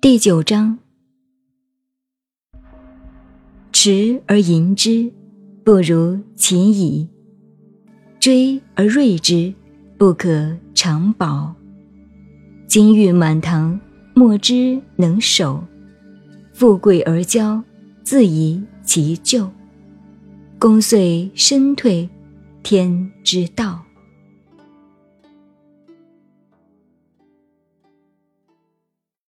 第九章。持而盈之不如其已追而锐之不可长保。金玉满堂莫之能守富贵而骄自遗其咎。功遂身退天之道。